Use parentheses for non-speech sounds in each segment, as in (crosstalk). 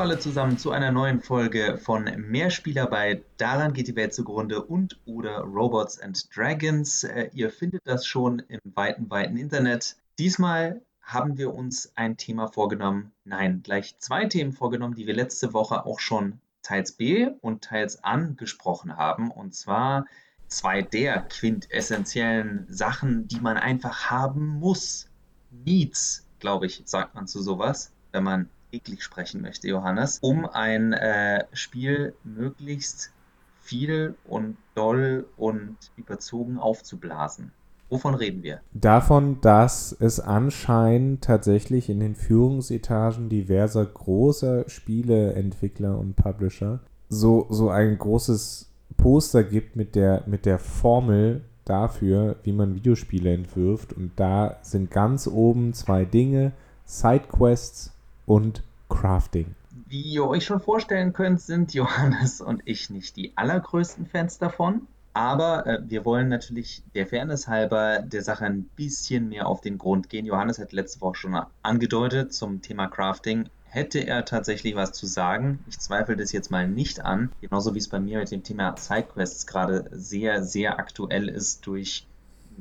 Alle zusammen zu einer neuen Folge von Mehrspieler bei Daran geht die Welt zugrunde und oder Robots and Dragons. Äh, ihr findet das schon im weiten, weiten Internet. Diesmal haben wir uns ein Thema vorgenommen, nein, gleich zwei Themen vorgenommen, die wir letzte Woche auch schon teils B und teils angesprochen haben. Und zwar zwei der quintessentiellen Sachen, die man einfach haben muss. Needs, glaube ich, sagt man zu sowas, wenn man eklig sprechen möchte, Johannes, um ein äh, Spiel möglichst viel und doll und überzogen aufzublasen. Wovon reden wir? Davon, dass es anscheinend tatsächlich in den Führungsetagen diverser großer Spieleentwickler und Publisher so, so ein großes Poster gibt mit der, mit der Formel dafür, wie man Videospiele entwirft. Und da sind ganz oben zwei Dinge: Sidequests und Crafting. Wie ihr euch schon vorstellen könnt, sind Johannes und ich nicht die allergrößten Fans davon. Aber äh, wir wollen natürlich der Fairness halber der Sache ein bisschen mehr auf den Grund gehen. Johannes hat letzte Woche schon angedeutet zum Thema Crafting. Hätte er tatsächlich was zu sagen? Ich zweifle das jetzt mal nicht an. Genauso wie es bei mir mit dem Thema Sidequests gerade sehr, sehr aktuell ist durch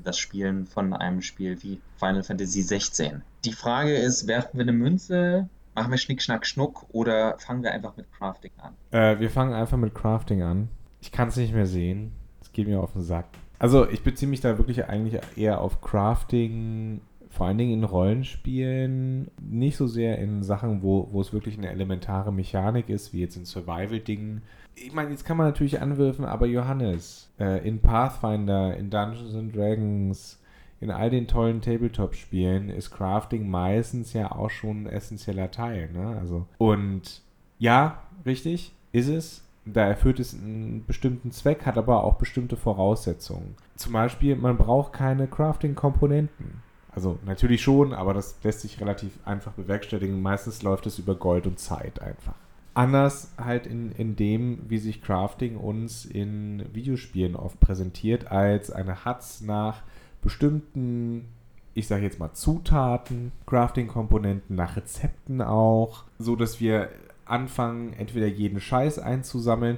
das Spielen von einem Spiel wie Final Fantasy 16. Die Frage ist, werfen wir eine Münze? Machen wir Schnick, Schnack, Schnuck oder fangen wir einfach mit Crafting an? Äh, wir fangen einfach mit Crafting an. Ich kann es nicht mehr sehen geht mir auf den Sack. Also ich beziehe mich da wirklich eigentlich eher auf Crafting, vor allen Dingen in Rollenspielen, nicht so sehr in Sachen, wo, wo es wirklich eine elementare Mechanik ist, wie jetzt in Survival-Dingen. Ich meine, jetzt kann man natürlich anwürfen, aber Johannes, äh, in Pathfinder, in Dungeons and Dragons, in all den tollen Tabletop-Spielen ist Crafting meistens ja auch schon ein essentieller Teil. Ne? Also, und ja, richtig, ist es da erfüllt es einen bestimmten Zweck, hat aber auch bestimmte Voraussetzungen. Zum Beispiel, man braucht keine Crafting-Komponenten. Also natürlich schon, aber das lässt sich relativ einfach bewerkstelligen. Meistens läuft es über Gold und Zeit einfach. Anders halt in, in dem, wie sich Crafting uns in Videospielen oft präsentiert, als eine Hatz nach bestimmten, ich sage jetzt mal Zutaten, Crafting-Komponenten, nach Rezepten auch, so dass wir anfangen, entweder jeden Scheiß einzusammeln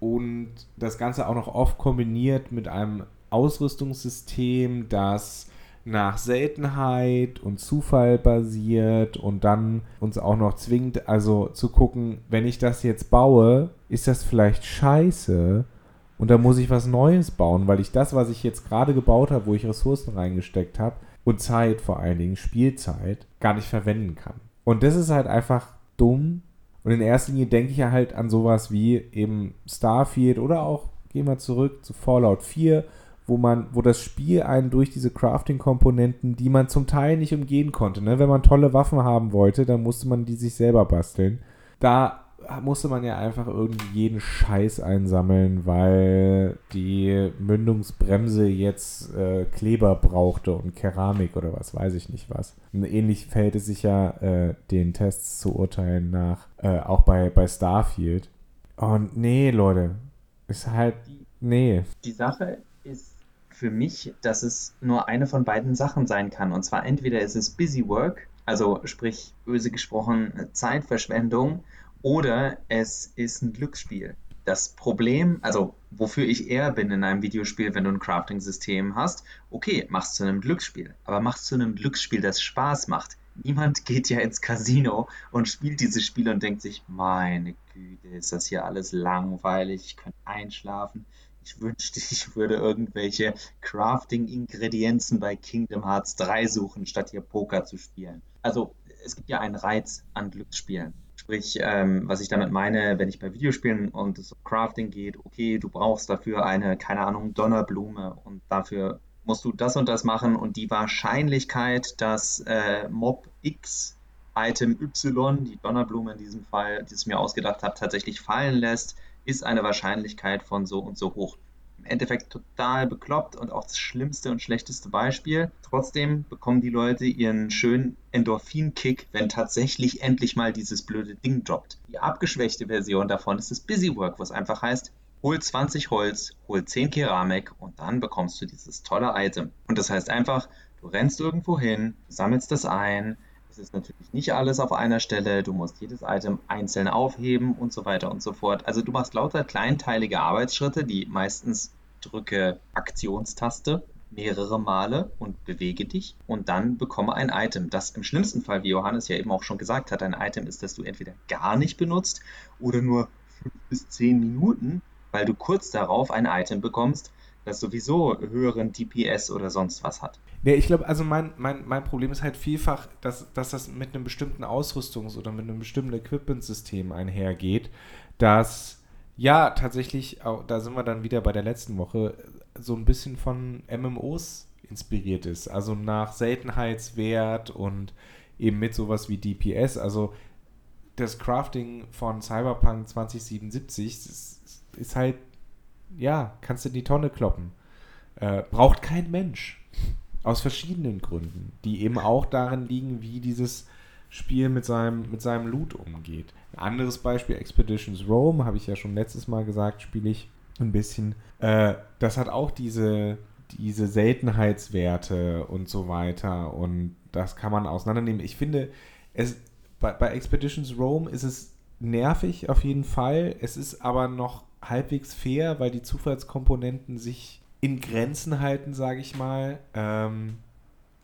und das Ganze auch noch oft kombiniert mit einem Ausrüstungssystem, das nach Seltenheit und Zufall basiert und dann uns auch noch zwingt, also zu gucken, wenn ich das jetzt baue, ist das vielleicht scheiße und da muss ich was Neues bauen, weil ich das, was ich jetzt gerade gebaut habe, wo ich Ressourcen reingesteckt habe und Zeit vor allen Dingen, Spielzeit, gar nicht verwenden kann. Und das ist halt einfach dumm und in erster Linie denke ich ja halt an sowas wie eben Starfield oder auch, gehen wir zurück zu Fallout 4, wo man, wo das Spiel einen durch diese Crafting-Komponenten, die man zum Teil nicht umgehen konnte, ne? wenn man tolle Waffen haben wollte, dann musste man die sich selber basteln. Da musste man ja einfach irgendwie jeden Scheiß einsammeln, weil die Mündungsbremse jetzt äh, Kleber brauchte und Keramik oder was, weiß ich nicht was. Und ähnlich verhält es sich ja äh, den Tests zu urteilen nach, äh, auch bei, bei Starfield. Und nee, Leute, ist halt, nee. Die Sache ist für mich, dass es nur eine von beiden Sachen sein kann. Und zwar entweder ist es Busy Work, also sprich böse gesprochen Zeitverschwendung, oder es ist ein Glücksspiel. Das Problem, also wofür ich eher bin in einem Videospiel, wenn du ein Crafting-System hast, okay, machst zu einem Glücksspiel, aber machst zu einem Glücksspiel, das Spaß macht. Niemand (laughs) geht ja ins Casino und spielt dieses Spiel und denkt sich, meine Güte, ist das hier alles langweilig, ich könnte einschlafen. Ich wünschte, ich würde irgendwelche Crafting-Ingredienzen bei Kingdom Hearts 3 suchen, statt hier Poker zu spielen. Also es gibt ja einen Reiz an Glücksspielen. Sprich, ähm, was ich damit meine, wenn ich bei Videospielen und es um Crafting geht, okay, du brauchst dafür eine, keine Ahnung, Donnerblume und dafür musst du das und das machen und die Wahrscheinlichkeit, dass äh, Mob X Item Y, die Donnerblume in diesem Fall, die es mir ausgedacht habe, tatsächlich fallen lässt, ist eine Wahrscheinlichkeit von so und so hoch im Endeffekt total bekloppt und auch das schlimmste und schlechteste Beispiel. Trotzdem bekommen die Leute ihren schönen Endorphin-Kick, wenn tatsächlich endlich mal dieses blöde Ding droppt. Die abgeschwächte Version davon ist das Busy Work, was einfach heißt, hol 20 Holz, hol 10 Keramik und dann bekommst du dieses tolle Item. Und das heißt einfach, du rennst irgendwo hin, sammelst das ein, Es ist natürlich nicht alles auf einer Stelle. Du musst jedes Item einzeln aufheben und so weiter und so fort. Also du machst lauter kleinteilige Arbeitsschritte, die meistens drücke Aktionstaste mehrere Male und bewege dich und dann bekomme ein Item. Das im schlimmsten Fall, wie Johannes ja eben auch schon gesagt hat, ein Item ist, das du entweder gar nicht benutzt oder nur fünf bis zehn Minuten, weil du kurz darauf ein Item bekommst, das sowieso höheren DPS oder sonst was hat. Ja, ich glaube, also mein, mein, mein Problem ist halt vielfach, dass, dass das mit einem bestimmten Ausrüstungs- oder mit einem bestimmten Equipment-System einhergeht, dass ja tatsächlich, da sind wir dann wieder bei der letzten Woche, so ein bisschen von MMOs inspiriert ist. Also nach Seltenheitswert und eben mit sowas wie DPS. Also das Crafting von Cyberpunk 2077 ist, ist halt, ja, kannst du in die Tonne kloppen. Äh, braucht kein Mensch. Aus verschiedenen Gründen, die eben auch darin liegen, wie dieses Spiel mit seinem, mit seinem Loot umgeht. Ein anderes Beispiel, Expeditions Rome, habe ich ja schon letztes Mal gesagt, spiele ich ein bisschen. Äh, das hat auch diese, diese Seltenheitswerte und so weiter und das kann man auseinandernehmen. Ich finde, es, bei, bei Expeditions Rome ist es nervig auf jeden Fall. Es ist aber noch halbwegs fair, weil die Zufallskomponenten sich in Grenzen halten, sage ich mal. Ähm,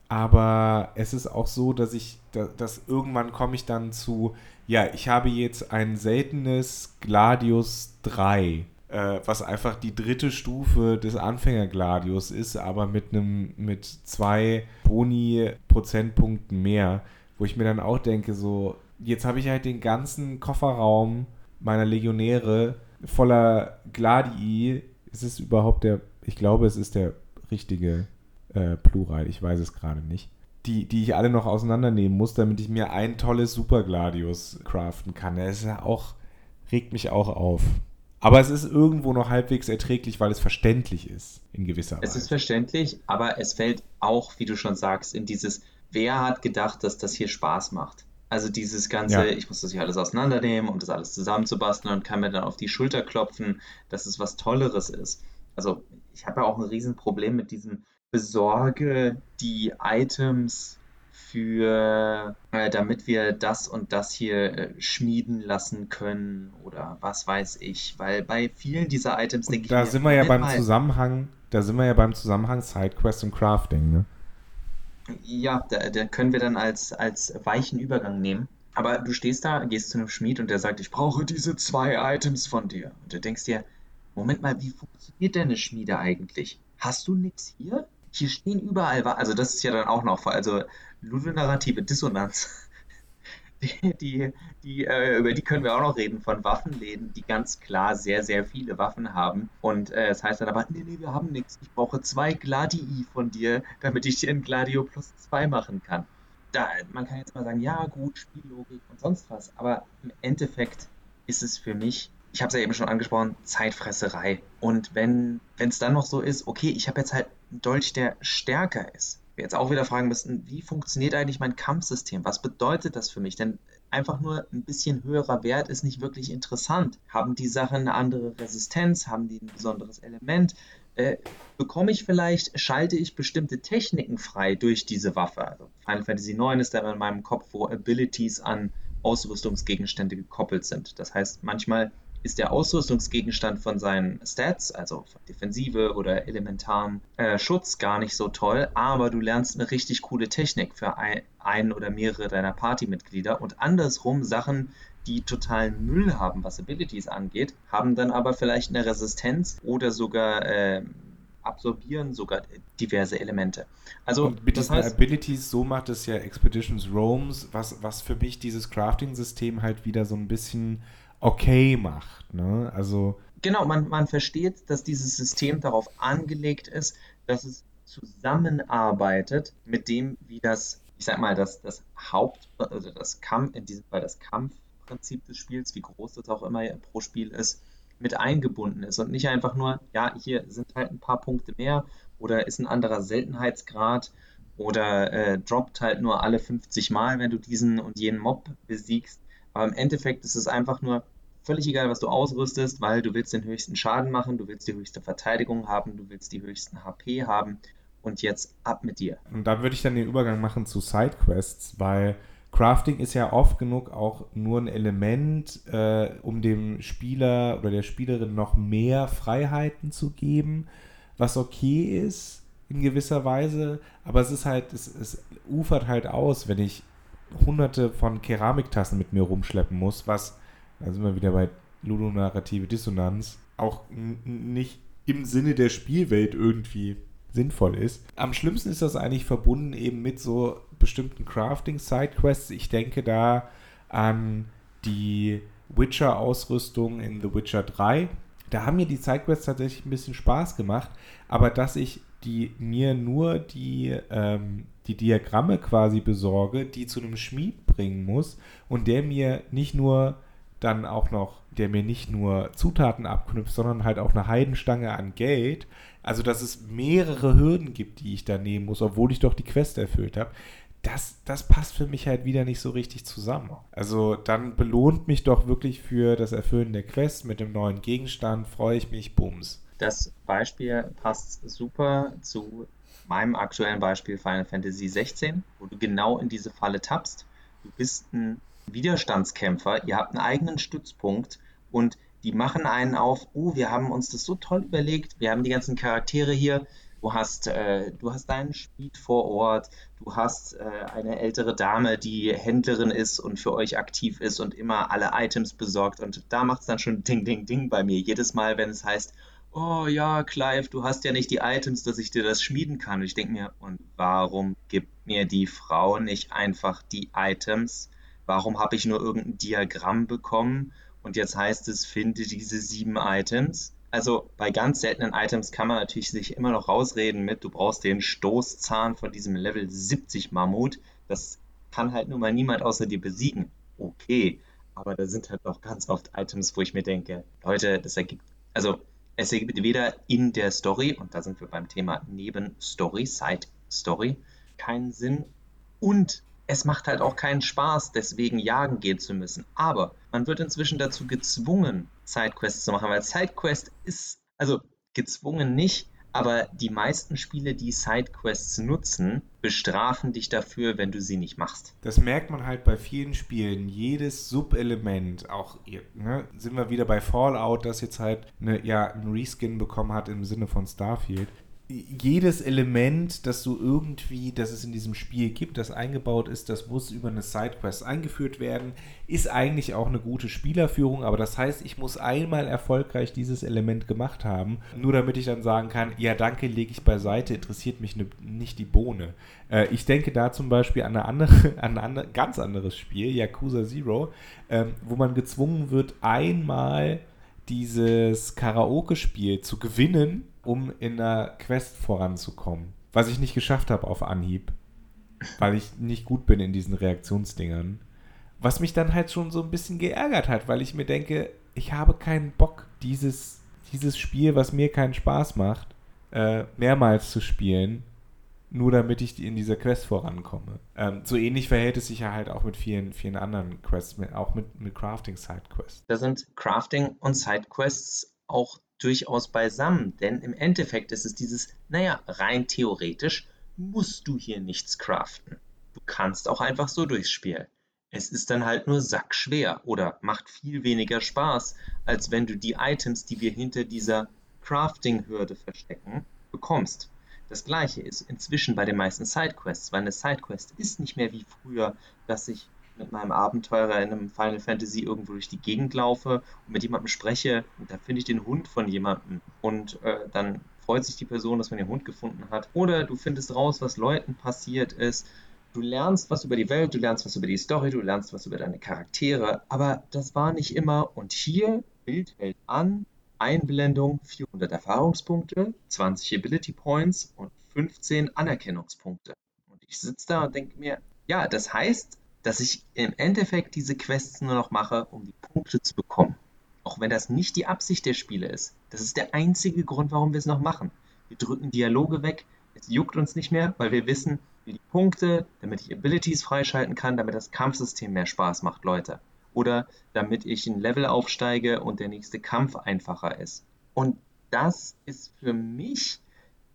aber es ist auch so, dass ich, dass, dass irgendwann komme ich dann zu, ja, ich habe jetzt ein seltenes Gladius 3 äh, was einfach die dritte Stufe des Anfänger-Gladius ist, aber mit einem mit zwei Boni-Prozentpunkten mehr, wo ich mir dann auch denke, so, jetzt habe ich halt den ganzen Kofferraum meiner Legionäre voller Gladii. Ist es überhaupt der, ich glaube, es ist der richtige äh, Plural, ich weiß es gerade nicht. Die, die ich alle noch auseinandernehmen muss, damit ich mir ein tolles Super Gladius craften kann. Das ist ja auch, regt mich auch auf. Aber es ist irgendwo noch halbwegs erträglich, weil es verständlich ist, in gewisser Weise. Es ist verständlich, aber es fällt auch, wie du schon sagst, in dieses, wer hat gedacht, dass das hier Spaß macht? Also dieses ganze, ja. ich muss das hier alles auseinandernehmen, um das alles zusammenzubasteln und kann mir dann auf die Schulter klopfen, dass es was Tolleres ist. Also ich habe ja auch ein Riesenproblem mit diesem Besorge die Items für, äh, damit wir das und das hier äh, schmieden lassen können oder was weiß ich. Weil bei vielen dieser Items denke ich. Da sind wir ja beim Zusammenhang, da sind wir ja beim Zusammenhang Sidequest und Crafting, ne? Ja, da, da können wir dann als, als weichen Übergang nehmen. Aber du stehst da, gehst zu einem Schmied und der sagt, ich brauche diese zwei Items von dir. Und du denkst dir, Moment mal, wie funktioniert denn eine Schmiede eigentlich? Hast du nichts hier? Hier stehen überall, also das ist ja dann auch noch, also ludonarrative Dissonanz. (laughs) Die, die, äh, über die können wir auch noch reden, von Waffenläden, die ganz klar sehr, sehr viele Waffen haben. Und äh, es heißt dann aber, nee, nee, wir haben nichts. Ich brauche zwei Gladii von dir, damit ich dir ein Gladio plus zwei machen kann. Da, man kann jetzt mal sagen, ja, gut, Spiellogik und sonst was. Aber im Endeffekt ist es für mich ich habe es ja eben schon angesprochen, Zeitfresserei. Und wenn es dann noch so ist, okay, ich habe jetzt halt einen Dolch, der stärker ist. Wir jetzt auch wieder fragen müssten, wie funktioniert eigentlich mein Kampfsystem? Was bedeutet das für mich? Denn einfach nur ein bisschen höherer Wert ist nicht wirklich interessant. Haben die Sachen eine andere Resistenz? Haben die ein besonderes Element? Äh, bekomme ich vielleicht, schalte ich bestimmte Techniken frei durch diese Waffe? Also Final Fantasy IX ist da in meinem Kopf, wo Abilities an Ausrüstungsgegenstände gekoppelt sind. Das heißt, manchmal ist der Ausrüstungsgegenstand von seinen Stats, also von Defensive oder elementaren äh, Schutz, gar nicht so toll, aber du lernst eine richtig coole Technik für ein, ein oder mehrere deiner Partymitglieder und andersrum Sachen, die totalen Müll haben, was Abilities angeht, haben dann aber vielleicht eine Resistenz oder sogar äh, absorbieren sogar diverse Elemente. Also und mit das diesen heißt, Abilities, so macht es ja Expeditions Roams, was, was für mich dieses Crafting-System halt wieder so ein bisschen okay macht. Ne? Also genau, man, man versteht, dass dieses System darauf angelegt ist, dass es zusammenarbeitet mit dem, wie das, ich sag mal, das, das Haupt, also das Kampf, in diesem Fall das Kampfprinzip des Spiels, wie groß das auch immer pro Spiel ist, mit eingebunden ist und nicht einfach nur, ja, hier sind halt ein paar Punkte mehr oder ist ein anderer Seltenheitsgrad oder äh, droppt halt nur alle 50 Mal, wenn du diesen und jenen Mob besiegst, aber im Endeffekt ist es einfach nur völlig egal, was du ausrüstest, weil du willst den höchsten Schaden machen, du willst die höchste Verteidigung haben, du willst die höchsten HP haben und jetzt ab mit dir. Und da würde ich dann den Übergang machen zu Sidequests, weil Crafting ist ja oft genug auch nur ein Element, äh, um dem Spieler oder der Spielerin noch mehr Freiheiten zu geben, was okay ist in gewisser Weise, aber es ist halt, es, es ufert halt aus, wenn ich hunderte von Keramiktassen mit mir rumschleppen muss, was, da sind wir wieder bei ludonarrative Dissonanz, auch nicht im Sinne der Spielwelt irgendwie sinnvoll ist. Am schlimmsten ist das eigentlich verbunden eben mit so bestimmten Crafting-Sidequests. Ich denke da an die Witcher-Ausrüstung in The Witcher 3. Da haben mir die Sidequests tatsächlich ein bisschen Spaß gemacht, aber dass ich die mir nur die, ähm, die Diagramme quasi besorge, die zu einem Schmied bringen muss und der mir nicht nur dann auch noch, der mir nicht nur Zutaten abknüpft, sondern halt auch eine Heidenstange an Geld. Also, dass es mehrere Hürden gibt, die ich da nehmen muss, obwohl ich doch die Quest erfüllt habe. Das, das passt für mich halt wieder nicht so richtig zusammen. Also dann belohnt mich doch wirklich für das Erfüllen der Quest mit dem neuen Gegenstand, freue ich mich, bums. Das Beispiel passt super zu meinem aktuellen Beispiel Final Fantasy 16, wo du genau in diese Falle tappst. Du bist ein Widerstandskämpfer, ihr habt einen eigenen Stützpunkt und die machen einen auf, oh, wir haben uns das so toll überlegt, wir haben die ganzen Charaktere hier, du hast, äh, du hast deinen Speed vor Ort, du hast äh, eine ältere Dame, die Händlerin ist und für euch aktiv ist und immer alle Items besorgt und da macht es dann schon Ding, Ding, Ding bei mir. Jedes Mal, wenn es heißt, oh ja, Clive, du hast ja nicht die Items, dass ich dir das schmieden kann. Und ich denke mir, und warum gibt mir die Frau nicht einfach die Items? Warum habe ich nur irgendein Diagramm bekommen und jetzt heißt es, finde diese sieben Items? Also bei ganz seltenen Items kann man natürlich sich immer noch rausreden mit, du brauchst den Stoßzahn von diesem Level 70 Mammut. Das kann halt nun mal niemand außer dir besiegen. Okay, aber da sind halt noch ganz oft Items, wo ich mir denke, Leute, das ergibt, also es ergibt weder in der Story, und da sind wir beim Thema Nebenstory, Side Story, keinen Sinn und es macht halt auch keinen Spaß, deswegen jagen gehen zu müssen. Aber man wird inzwischen dazu gezwungen, Sidequests zu machen, weil Sidequest ist, also gezwungen nicht, aber die meisten Spiele, die Sidequests nutzen, bestrafen dich dafür, wenn du sie nicht machst. Das merkt man halt bei vielen Spielen. Jedes Subelement, auch ne, sind wir wieder bei Fallout, das jetzt halt eine, ja, einen Reskin bekommen hat im Sinne von Starfield jedes Element, das du irgendwie, das es in diesem Spiel gibt, das eingebaut ist, das muss über eine Sidequest eingeführt werden, ist eigentlich auch eine gute Spielerführung, aber das heißt, ich muss einmal erfolgreich dieses Element gemacht haben, nur damit ich dann sagen kann, ja danke, lege ich beiseite, interessiert mich ne, nicht die Bohne. Äh, ich denke da zum Beispiel an, eine andere, (laughs) an ein andere, ganz anderes Spiel, Yakuza Zero, ähm, wo man gezwungen wird, einmal dieses Karaoke-Spiel zu gewinnen, um in der Quest voranzukommen. Was ich nicht geschafft habe auf Anhieb, weil ich nicht gut bin in diesen Reaktionsdingern. Was mich dann halt schon so ein bisschen geärgert hat, weil ich mir denke, ich habe keinen Bock, dieses, dieses Spiel, was mir keinen Spaß macht, äh, mehrmals zu spielen, nur damit ich in dieser Quest vorankomme. Ähm, so ähnlich verhält es sich ja halt auch mit vielen, vielen anderen Quests, auch mit, mit Crafting-Sidequests. Da sind Crafting und Sidequests auch durchaus beisammen, denn im Endeffekt ist es dieses, naja, rein theoretisch musst du hier nichts craften. Du kannst auch einfach so durchs Spiel. Es ist dann halt nur sackschwer oder macht viel weniger Spaß, als wenn du die Items, die wir hinter dieser Crafting-Hürde verstecken, bekommst. Das gleiche ist inzwischen bei den meisten Sidequests, weil eine Sidequest ist nicht mehr wie früher, dass ich mit meinem Abenteurer in einem Final Fantasy irgendwo durch die Gegend laufe und mit jemandem spreche und da finde ich den Hund von jemandem und äh, dann freut sich die Person, dass man den Hund gefunden hat. Oder du findest raus, was Leuten passiert ist. Du lernst was über die Welt, du lernst was über die Story, du lernst was über deine Charaktere, aber das war nicht immer. Und hier, Bild hält an, Einblendung 400 Erfahrungspunkte, 20 Ability Points und 15 Anerkennungspunkte. Und ich sitze da und denke mir, ja, das heißt, dass ich im Endeffekt diese Quests nur noch mache, um die Punkte zu bekommen. Auch wenn das nicht die Absicht der Spiele ist. Das ist der einzige Grund, warum wir es noch machen. Wir drücken Dialoge weg, es juckt uns nicht mehr, weil wir wissen, wie die Punkte, damit ich Abilities freischalten kann, damit das Kampfsystem mehr Spaß macht, Leute oder damit ich ein Level aufsteige und der nächste Kampf einfacher ist. Und das ist für mich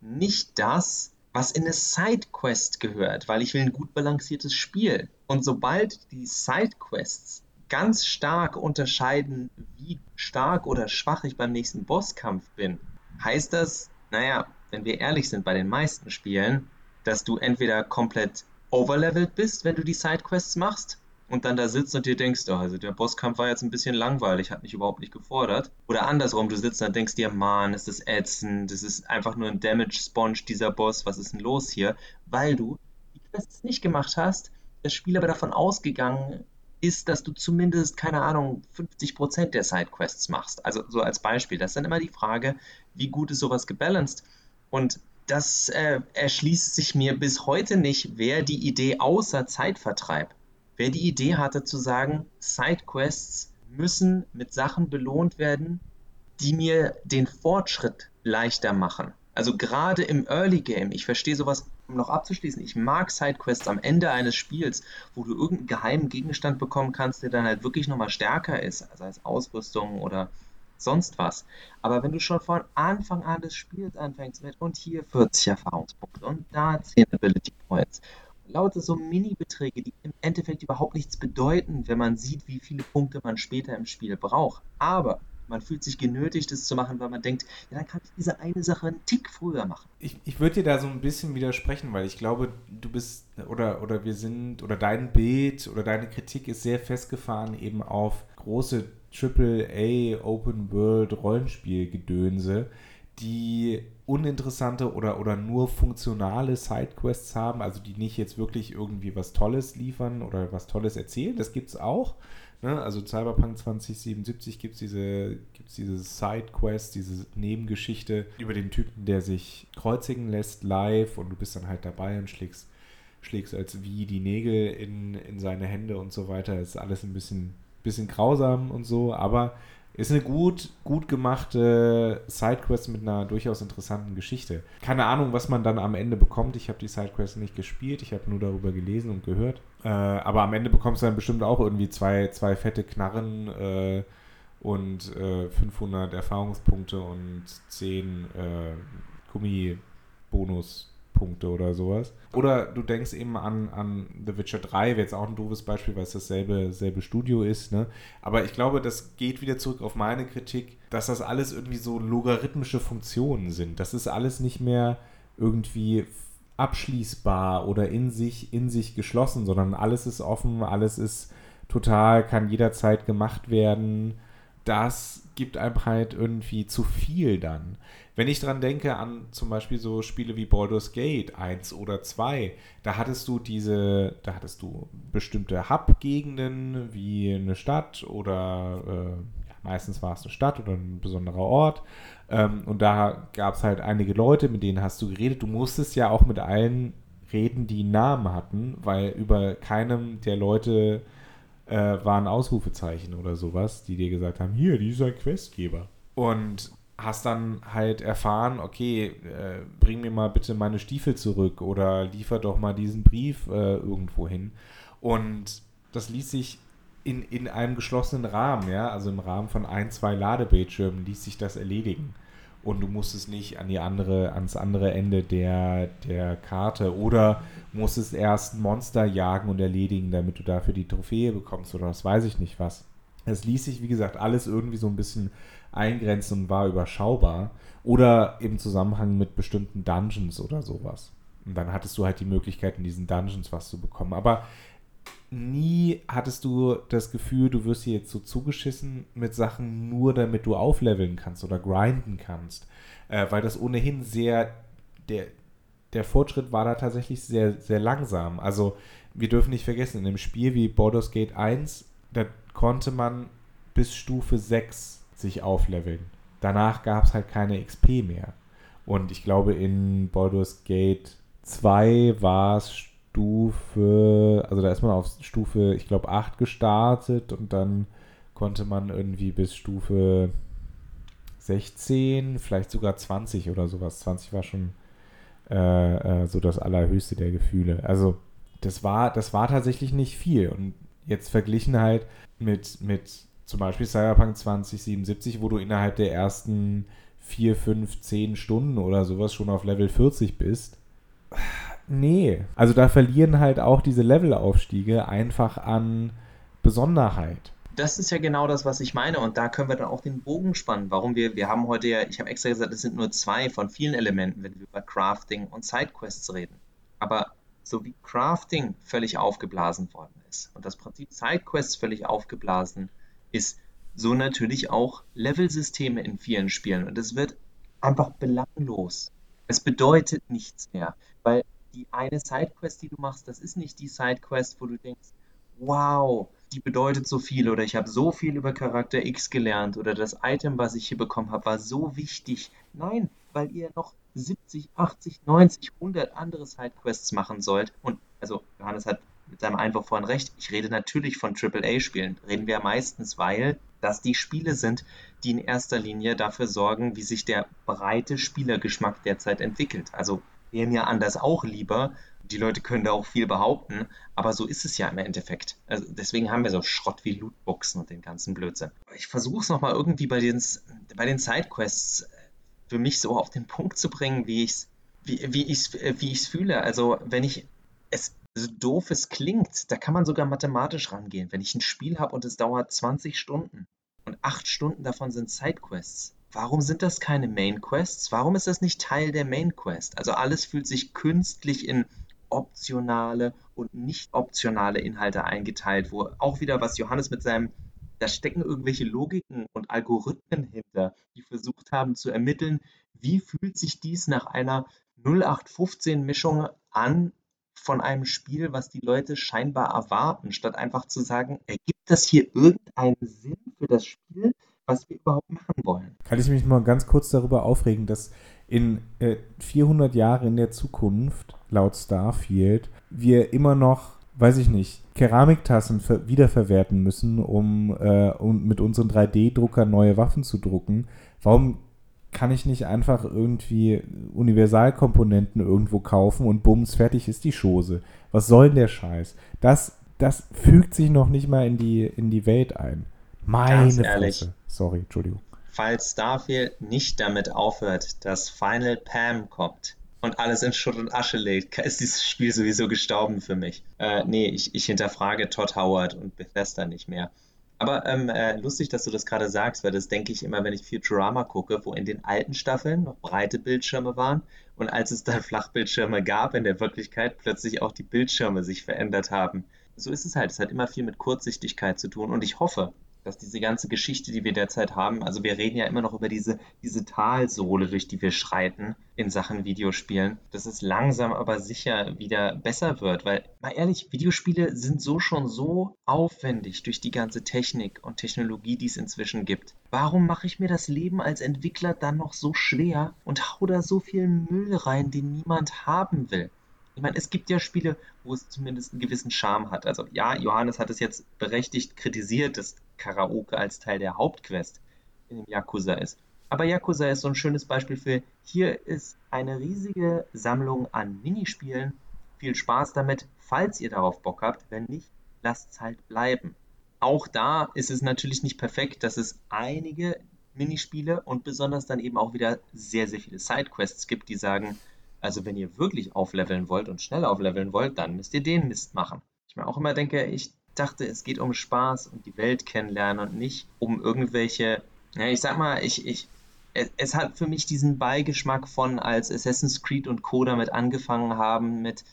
nicht das, was in eine Sidequest gehört, weil ich will ein gut balanciertes Spiel. Und sobald die Sidequests ganz stark unterscheiden, wie stark oder schwach ich beim nächsten Bosskampf bin, heißt das, naja, wenn wir ehrlich sind bei den meisten Spielen, dass du entweder komplett overlevelt bist, wenn du die Sidequests machst, und dann da sitzt und dir denkst, oh, also der Bosskampf war jetzt ein bisschen langweilig, hat mich überhaupt nicht gefordert. Oder andersrum, du sitzt und denkst dir, Mann, ist das ätzend, das ist einfach nur ein Damage Sponge, dieser Boss, was ist denn los hier? Weil du die Quests nicht gemacht hast, das Spiel aber davon ausgegangen ist, dass du zumindest, keine Ahnung, 50% der Sidequests machst. Also so als Beispiel. Das ist dann immer die Frage, wie gut ist sowas gebalanced? Und das äh, erschließt sich mir bis heute nicht, wer die Idee außer Zeitvertreib wer die Idee hatte zu sagen, Sidequests müssen mit Sachen belohnt werden, die mir den Fortschritt leichter machen. Also gerade im Early Game, ich verstehe sowas, um noch abzuschließen, ich mag Sidequests am Ende eines Spiels, wo du irgendeinen geheimen Gegenstand bekommen kannst, der dann halt wirklich nochmal stärker ist, also als Ausrüstung oder sonst was. Aber wenn du schon von Anfang an des Spiels anfängst mit und hier 40 Erfahrungspunkte und da 10 Ability Points lauter so Mini-Beträge, die im Endeffekt überhaupt nichts bedeuten, wenn man sieht, wie viele Punkte man später im Spiel braucht. Aber man fühlt sich genötigt, es zu machen, weil man denkt, ja, dann kann ich diese eine Sache einen Tick früher machen. Ich, ich würde dir da so ein bisschen widersprechen, weil ich glaube, du bist oder, oder wir sind oder dein Bild oder deine Kritik ist sehr festgefahren eben auf große AAA Open World Rollenspielgedönse, die uninteressante oder, oder nur funktionale Sidequests haben, also die nicht jetzt wirklich irgendwie was Tolles liefern oder was Tolles erzählen. Das gibt es auch. Ne? Also Cyberpunk 2077 gibt es diese, gibt's diese Sidequest, diese Nebengeschichte über den Typen, der sich kreuzigen lässt live und du bist dann halt dabei und schlägst, schlägst als wie die Nägel in, in seine Hände und so weiter. Das ist alles ein bisschen, bisschen grausam und so, aber ist eine gut, gut gemachte Sidequest mit einer durchaus interessanten Geschichte. Keine Ahnung, was man dann am Ende bekommt. Ich habe die Sidequest nicht gespielt, ich habe nur darüber gelesen und gehört. Äh, aber am Ende bekommst du dann bestimmt auch irgendwie zwei, zwei fette Knarren äh, und äh, 500 Erfahrungspunkte und 10 äh, Gummi-Bonus. Punkte oder sowas. Oder du denkst eben an, an The Witcher 3, wäre jetzt auch ein doofes Beispiel, weil es dasselbe selbe Studio ist. Ne? Aber ich glaube, das geht wieder zurück auf meine Kritik, dass das alles irgendwie so logarithmische Funktionen sind. Das ist alles nicht mehr irgendwie abschließbar oder in sich, in sich geschlossen, sondern alles ist offen, alles ist total, kann jederzeit gemacht werden. Das gibt einem halt irgendwie zu viel dann. Wenn ich dran denke an zum Beispiel so Spiele wie Baldur's Gate 1 oder 2, da hattest du diese, da hattest du bestimmte Hub-Gegenden wie eine Stadt oder äh, ja, meistens war es eine Stadt oder ein besonderer Ort. Ähm, und da gab es halt einige Leute, mit denen hast du geredet. Du musstest ja auch mit allen reden, die einen Namen hatten, weil über keinem der Leute äh, waren Ausrufezeichen oder sowas, die dir gesagt haben, hier, dieser Questgeber. Und hast dann halt erfahren, okay, äh, bring mir mal bitte meine Stiefel zurück oder liefer doch mal diesen Brief äh, irgendwo hin. Und das ließ sich in, in einem geschlossenen Rahmen, ja, also im Rahmen von ein, zwei Ladebildschirmen ließ sich das erledigen. Und du musstest nicht an die andere, ans andere Ende der, der Karte oder musstest erst Monster jagen und erledigen, damit du dafür die Trophäe bekommst oder das weiß ich nicht was. Es ließ sich, wie gesagt, alles irgendwie so ein bisschen eingrenzen und war überschaubar. Oder im Zusammenhang mit bestimmten Dungeons oder sowas. Und dann hattest du halt die Möglichkeit, in diesen Dungeons was zu bekommen. Aber nie hattest du das Gefühl, du wirst hier jetzt so zugeschissen mit Sachen, nur damit du aufleveln kannst oder grinden kannst. Äh, weil das ohnehin sehr, der, der Fortschritt war da tatsächlich sehr, sehr langsam. Also wir dürfen nicht vergessen, in einem Spiel wie Baldur's Gate 1, da konnte man bis Stufe 6 sich aufleveln. Danach gab es halt keine XP mehr. Und ich glaube, in Baldur's Gate 2 war es Stufe, also da ist man auf Stufe, ich glaube, 8 gestartet und dann konnte man irgendwie bis Stufe 16, vielleicht sogar 20 oder sowas. 20 war schon äh, äh, so das allerhöchste der Gefühle. Also das war, das war tatsächlich nicht viel. Und jetzt verglichen halt mit, mit zum Beispiel Cyberpunk 2077, wo du innerhalb der ersten 4, 5, 10 Stunden oder sowas schon auf Level 40 bist, Nee. Also da verlieren halt auch diese Levelaufstiege einfach an Besonderheit. Das ist ja genau das, was ich meine. Und da können wir dann auch den Bogen spannen. Warum wir, wir haben heute ja, ich habe extra gesagt, es sind nur zwei von vielen Elementen, wenn wir über Crafting und Sidequests reden. Aber so wie Crafting völlig aufgeblasen worden ist und das Prinzip Sidequests völlig aufgeblasen ist, so natürlich auch Levelsysteme in vielen Spielen. Und es wird einfach belanglos. Es bedeutet nichts mehr, weil die eine Sidequest, die du machst, das ist nicht die Sidequest, wo du denkst, wow, die bedeutet so viel oder ich habe so viel über Charakter X gelernt oder das Item, was ich hier bekommen habe, war so wichtig. Nein, weil ihr noch 70, 80, 90, 100 andere Sidequests machen sollt. Und also Johannes hat mit seinem Einwurf vorhin recht. Ich rede natürlich von AAA-Spielen. Reden wir meistens, weil das die Spiele sind, die in erster Linie dafür sorgen, wie sich der breite Spielergeschmack derzeit entwickelt. Also wäre mir anders auch lieber. Die Leute können da auch viel behaupten, aber so ist es ja im Endeffekt. Also deswegen haben wir so Schrott wie Lootboxen und den ganzen Blödsinn. Ich versuche es nochmal irgendwie bei den, bei den Sidequests für mich so auf den Punkt zu bringen, wie ich es wie, wie ich's, wie ich's fühle. Also wenn ich es so doof es klingt, da kann man sogar mathematisch rangehen. Wenn ich ein Spiel habe und es dauert 20 Stunden und 8 Stunden davon sind Sidequests, warum sind das keine Main Quests? Warum ist das nicht Teil der Main Quest? Also alles fühlt sich künstlich in optionale und nicht optionale Inhalte eingeteilt, wo auch wieder was Johannes mit seinem da stecken irgendwelche Logiken und Algorithmen hinter, die versucht haben zu ermitteln, wie fühlt sich dies nach einer 0815-Mischung an von einem Spiel, was die Leute scheinbar erwarten, statt einfach zu sagen, ergibt das hier irgendeinen Sinn für das Spiel, was wir überhaupt machen? Kann ich mich mal ganz kurz darüber aufregen, dass in äh, 400 Jahren in der Zukunft, laut Starfield, wir immer noch weiß ich nicht, Keramiktassen wiederverwerten müssen, um, äh, um mit unseren 3D-Druckern neue Waffen zu drucken, warum kann ich nicht einfach irgendwie Universalkomponenten irgendwo kaufen und bums, fertig ist die Chose? Was soll denn der Scheiß? Das, das fügt sich noch nicht mal in die, in die Welt ein. Meine Ganz ehrlich. Fresse. Sorry, Entschuldigung. Falls Starfield nicht damit aufhört, dass Final Pam kommt, und alles in Schutt und Asche legt, (laughs) ist dieses Spiel sowieso gestorben für mich. Äh, nee, ich, ich hinterfrage Todd Howard und Bethesda nicht mehr. Aber ähm, äh, lustig, dass du das gerade sagst, weil das denke ich immer, wenn ich Futurama gucke, wo in den alten Staffeln noch breite Bildschirme waren und als es dann (laughs) Flachbildschirme gab, in der Wirklichkeit plötzlich auch die Bildschirme sich verändert haben. So ist es halt. Es hat immer viel mit Kurzsichtigkeit zu tun und ich hoffe, dass diese ganze Geschichte, die wir derzeit haben, also wir reden ja immer noch über diese, diese Talsohle, durch die wir schreiten in Sachen Videospielen, dass es langsam aber sicher wieder besser wird, weil, mal ehrlich, Videospiele sind so schon so aufwendig durch die ganze Technik und Technologie, die es inzwischen gibt. Warum mache ich mir das Leben als Entwickler dann noch so schwer und hau da so viel Müll rein, den niemand haben will? Ich meine, es gibt ja Spiele, wo es zumindest einen gewissen Charme hat. Also ja, Johannes hat es jetzt berechtigt kritisiert, dass Karaoke als Teil der Hauptquest in dem Yakuza ist. Aber Yakuza ist so ein schönes Beispiel für, hier ist eine riesige Sammlung an Minispielen. Viel Spaß damit, falls ihr darauf Bock habt. Wenn nicht, lasst es halt bleiben. Auch da ist es natürlich nicht perfekt, dass es einige Minispiele und besonders dann eben auch wieder sehr, sehr viele Sidequests gibt, die sagen, also wenn ihr wirklich aufleveln wollt und schnell aufleveln wollt, dann müsst ihr den Mist machen. Ich mir auch immer denke, ich dachte, es geht um Spaß und die Welt kennenlernen und nicht um irgendwelche, ja, ich sag mal, ich, ich, es, hat für mich diesen Beigeschmack von, als Assassin's Creed und Co. damit angefangen haben, mit,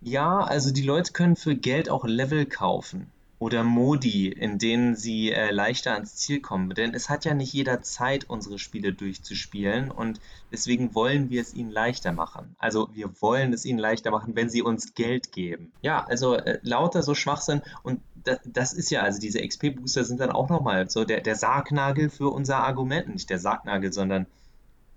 ja, also die Leute können für Geld auch Level kaufen oder Modi, in denen sie äh, leichter ans Ziel kommen. Denn es hat ja nicht jeder Zeit, unsere Spiele durchzuspielen und deswegen wollen wir es ihnen leichter machen. Also wir wollen es ihnen leichter machen, wenn sie uns Geld geben. Ja, also äh, lauter so Schwachsinn und da, das ist ja, also diese XP-Booster sind dann auch nochmal so der, der Sargnagel für unser Argument. Nicht der Sargnagel, sondern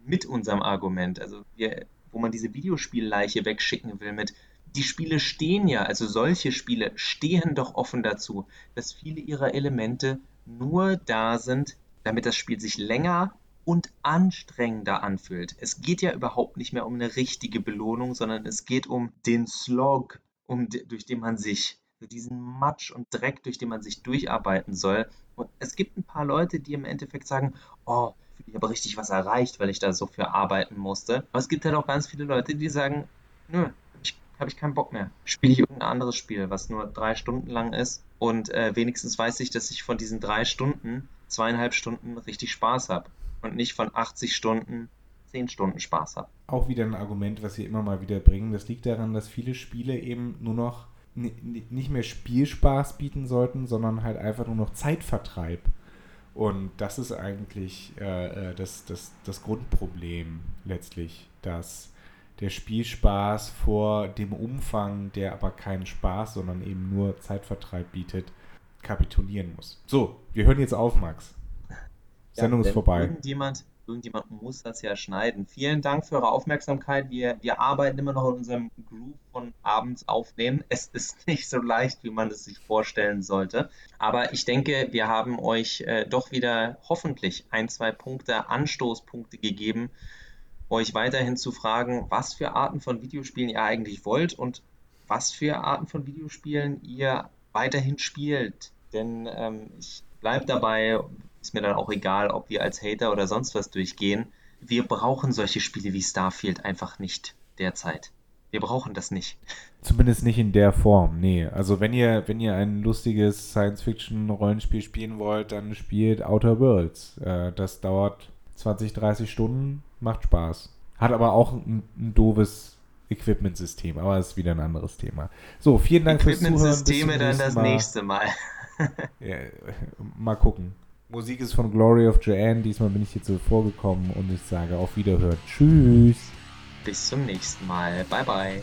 mit unserem Argument. Also wir, wo man diese Videospielleiche wegschicken will mit die Spiele stehen ja, also solche Spiele stehen doch offen dazu, dass viele ihrer Elemente nur da sind, damit das Spiel sich länger und anstrengender anfühlt. Es geht ja überhaupt nicht mehr um eine richtige Belohnung, sondern es geht um den Slog, um, durch den man sich, diesen Matsch und Dreck, durch den man sich durcharbeiten soll. Und es gibt ein paar Leute, die im Endeffekt sagen, oh, ich habe richtig was erreicht, weil ich da so für arbeiten musste. Aber es gibt halt auch ganz viele Leute, die sagen, nö, habe ich keinen Bock mehr. Spiele ich irgendein anderes Spiel, was nur drei Stunden lang ist und äh, wenigstens weiß ich, dass ich von diesen drei Stunden zweieinhalb Stunden richtig Spaß habe und nicht von 80 Stunden zehn Stunden Spaß habe. Auch wieder ein Argument, was sie immer mal wieder bringen. Das liegt daran, dass viele Spiele eben nur noch nicht mehr Spielspaß bieten sollten, sondern halt einfach nur noch Zeitvertreib. Und das ist eigentlich äh, äh, das, das, das Grundproblem letztlich, dass der Spielspaß vor dem Umfang, der aber keinen Spaß, sondern eben nur Zeitvertreib bietet, kapitulieren muss. So, wir hören jetzt auf, Max. Sendung ja, ist vorbei. Irgendjemand, irgendjemand muss das ja schneiden. Vielen Dank für eure Aufmerksamkeit. Wir, wir arbeiten immer noch in unserem Groove von abends aufnehmen. Es ist (laughs) nicht so leicht, wie man es sich vorstellen sollte. Aber ich denke, wir haben euch äh, doch wieder hoffentlich ein, zwei Punkte, Anstoßpunkte gegeben, euch weiterhin zu fragen, was für Arten von Videospielen ihr eigentlich wollt und was für Arten von Videospielen ihr weiterhin spielt. Denn ähm, ich bleibe dabei, ist mir dann auch egal, ob wir als Hater oder sonst was durchgehen. Wir brauchen solche Spiele wie Starfield einfach nicht derzeit. Wir brauchen das nicht. Zumindest nicht in der Form, nee. Also wenn ihr, wenn ihr ein lustiges Science-Fiction-Rollenspiel spielen wollt, dann spielt Outer Worlds. Äh, das dauert 20, 30 Stunden, macht Spaß. Hat aber auch ein, ein doofes Equipment-System, aber das ist wieder ein anderes Thema. So, vielen Dank fürs Zuhören. Equipment-Systeme dann das Mal. nächste Mal. (laughs) ja, mal gucken. Musik ist von Glory of Joanne. Diesmal bin ich hier zuvor gekommen und ich sage auf Wiederhören. Tschüss. Bis zum nächsten Mal. Bye, bye.